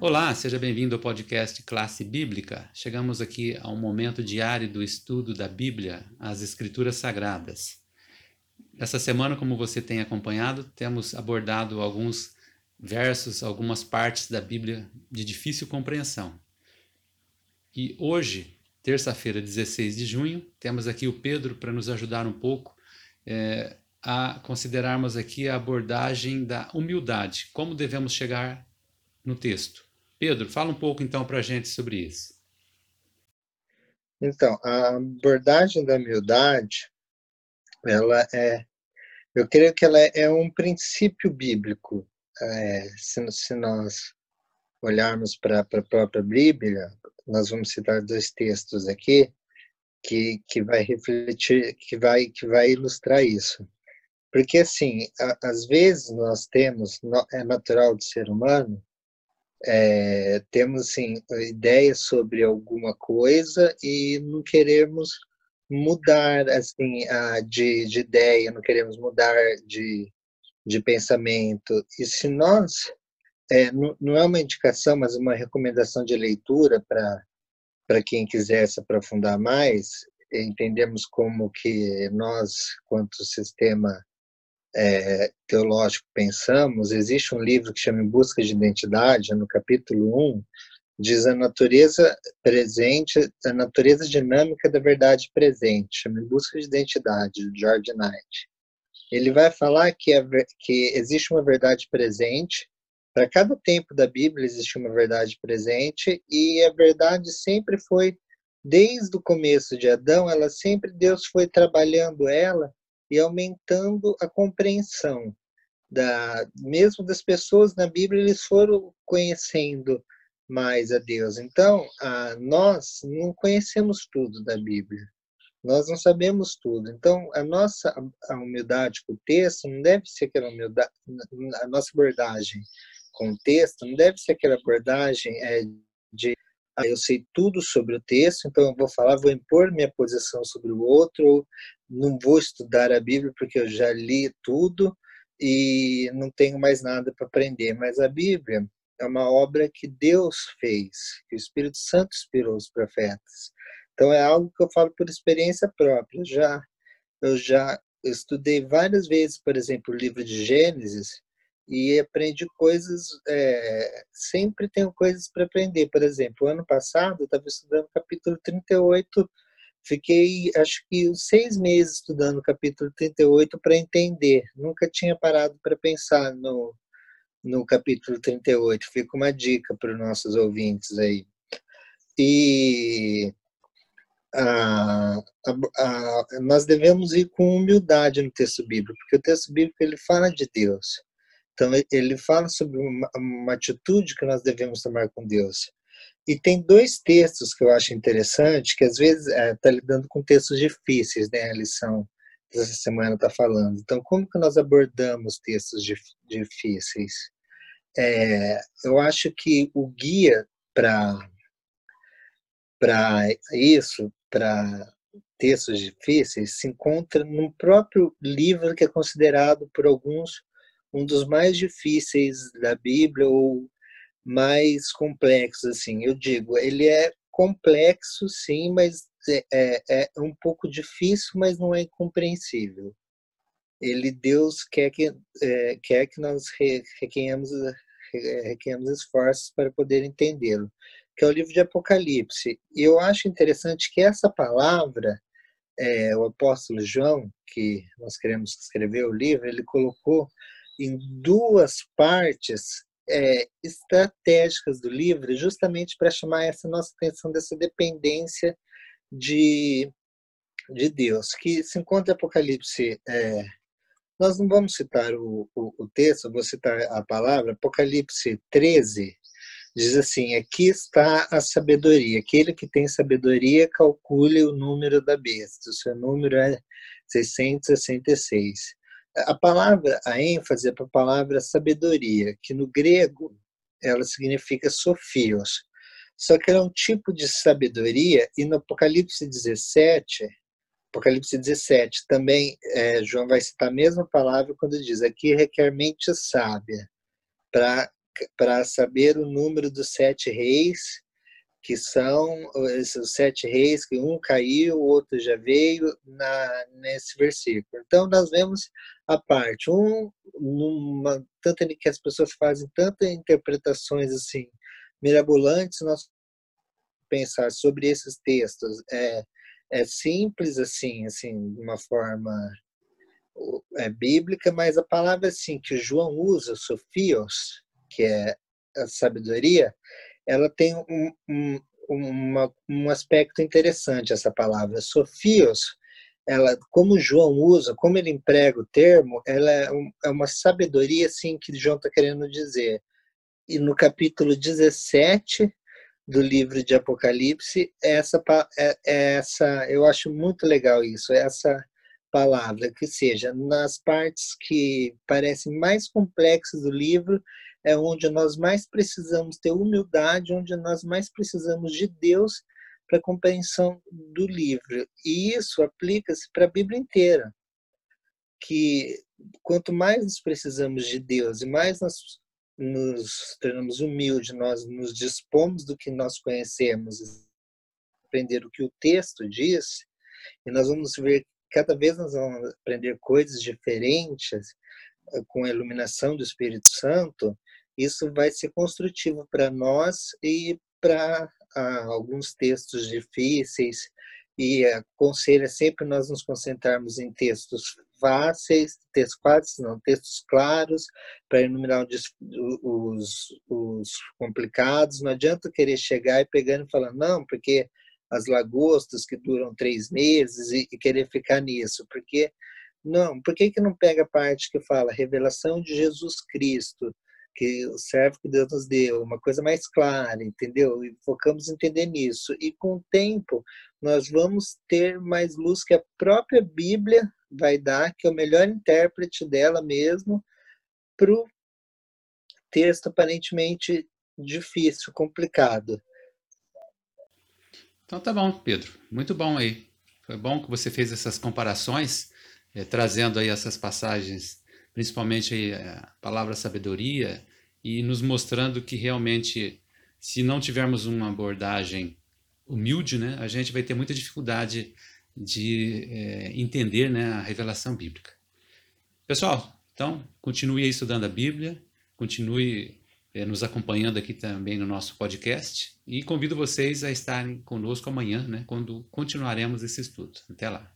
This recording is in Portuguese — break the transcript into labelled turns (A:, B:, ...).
A: Olá, seja bem-vindo ao podcast Classe Bíblica. Chegamos aqui a um momento diário do estudo da Bíblia, as Escrituras Sagradas. Essa semana, como você tem acompanhado, temos abordado alguns versos, algumas partes da Bíblia de difícil compreensão. E hoje, terça-feira, 16 de junho, temos aqui o Pedro para nos ajudar um pouco é, a considerarmos aqui a abordagem da humildade, como devemos chegar no texto. Pedro, fala um pouco então para a gente sobre isso.
B: Então, a abordagem da humildade, ela é, eu creio que ela é um princípio bíblico. É, se, se nós olharmos para a própria Bíblia, nós vamos citar dois textos aqui que, que vai refletir, que vai, que vai ilustrar isso. Porque, assim, a, às vezes nós temos, é natural do ser humano, é, temos assim, ideias sobre alguma coisa e não queremos mudar assim de, de ideia, não queremos mudar de, de pensamento. E se nós, é, não, não é uma indicação, mas uma recomendação de leitura para quem quiser se aprofundar mais, entendemos como que nós, quanto sistema é, teológico pensamos, existe um livro que chama Em Busca de Identidade, no capítulo 1, diz a natureza presente, a natureza dinâmica da verdade presente, chama Em Busca de Identidade, de George Knight. Ele vai falar que, a, que existe uma verdade presente, para cada tempo da Bíblia existe uma verdade presente, e a verdade sempre foi, desde o começo de Adão, ela sempre, Deus foi trabalhando ela e aumentando a compreensão da mesmo das pessoas na Bíblia eles foram conhecendo mais a Deus. Então, a, nós não conhecemos tudo da Bíblia. Nós não sabemos tudo. Então, a nossa a humildade com o texto não deve ser aquela humildade, a nossa abordagem com o texto não deve ser aquela abordagem é, de ah, eu sei tudo sobre o texto, então eu vou falar, vou impor minha posição sobre o outro, não vou estudar a Bíblia porque eu já li tudo e não tenho mais nada para aprender. Mas a Bíblia é uma obra que Deus fez, que o Espírito Santo inspirou os profetas. Então é algo que eu falo por experiência própria. Já eu já estudei várias vezes, por exemplo, o livro de Gênesis e aprendi coisas, é, sempre tenho coisas para aprender. Por exemplo, ano passado eu estava estudando o capítulo 38, fiquei acho que seis meses estudando o capítulo 38 para entender, nunca tinha parado para pensar no, no capítulo 38. Fica uma dica para os nossos ouvintes aí. E a, a, nós devemos ir com humildade no texto bíblico, porque o texto bíblico ele fala de Deus. Então, ele fala sobre uma, uma atitude que nós devemos tomar com Deus. E tem dois textos que eu acho interessante, que às vezes está é, tá lidando com textos difíceis, né? A lição dessa semana está falando. Então, como que nós abordamos textos dif difíceis? É, eu acho que o guia para para isso, para textos difíceis, se encontra no próprio livro que é considerado por alguns um dos mais difíceis da Bíblia ou mais complexos, assim. Eu digo, ele é complexo, sim, mas é, é, é um pouco difícil, mas não é incompreensível. Ele, Deus, quer que, é, quer que nós requeimamos, requeimamos esforços para poder entendê-lo, que é o livro de Apocalipse. E eu acho interessante que essa palavra, é, o apóstolo João, que nós queremos escrever o livro, ele colocou em duas partes é, estratégicas do livro, justamente para chamar essa nossa atenção dessa dependência de, de Deus, que se encontra em Apocalipse. É, nós não vamos citar o, o, o texto, vou citar a palavra, Apocalipse 13, diz assim: aqui está a sabedoria. Aquele que tem sabedoria, calcule o número da besta. O seu número é 666 a palavra, a ênfase é para a palavra sabedoria, que no grego ela significa sofios. Só que ela é um tipo de sabedoria, e no Apocalipse 17, Apocalipse 17, também é, João vai citar a mesma palavra quando diz: aqui requer mente sábia para para saber o número dos sete reis, que são esses sete reis, que um caiu, o outro já veio na, nesse versículo. Então, nós vemos a parte, um, numa, tanto que as pessoas fazem tantas interpretações assim, mirabolantes, nós pensar sobre esses textos é, é simples assim, assim, de uma forma é, bíblica, mas a palavra assim que João usa, sofios, que é a sabedoria, ela tem um, um, uma, um aspecto interessante essa palavra. Sofios, ela, como João usa, como ele emprega o termo, ela é, um, é uma sabedoria assim que João está querendo dizer. E no capítulo 17 do livro de Apocalipse, essa, é, é essa eu acho muito legal isso, essa palavra, que seja nas partes que parecem mais complexas do livro, é onde nós mais precisamos ter humildade, onde nós mais precisamos de Deus para compreensão do livro. E isso aplica-se para a Bíblia inteira. Que quanto mais nós precisamos de Deus e mais nós nos tornamos humildes, nós nos dispomos do que nós conhecemos, aprender o que o texto diz, e nós vamos ver cada vez nós vamos aprender coisas diferentes eh, com a iluminação do Espírito Santo, isso vai ser construtivo para nós e para ah, alguns textos difíceis. E aconselho é sempre nós nos concentrarmos em textos fáceis, textos fáceis, não, textos claros, para iluminar os, os complicados. Não adianta querer chegar e pegando e falar, não, porque as lagostas que duram três meses e, e querer ficar nisso, porque não, por que, que não pega a parte que fala revelação de Jesus Cristo, que serve que Deus nos deu, uma coisa mais clara, entendeu? E focamos em entender nisso. E com o tempo, nós vamos ter mais luz que a própria Bíblia vai dar, que é o melhor intérprete dela mesmo, para o texto aparentemente difícil, complicado.
A: Então tá bom, Pedro. Muito bom aí. Foi bom que você fez essas comparações, eh, trazendo aí essas passagens, principalmente eh, a palavra sabedoria, e nos mostrando que realmente, se não tivermos uma abordagem humilde, né, a gente vai ter muita dificuldade de eh, entender né, a revelação bíblica. Pessoal, então continue aí estudando a Bíblia, continue é, nos acompanhando aqui também no nosso podcast e convido vocês a estarem conosco amanhã, né, quando continuaremos esse estudo. Até lá.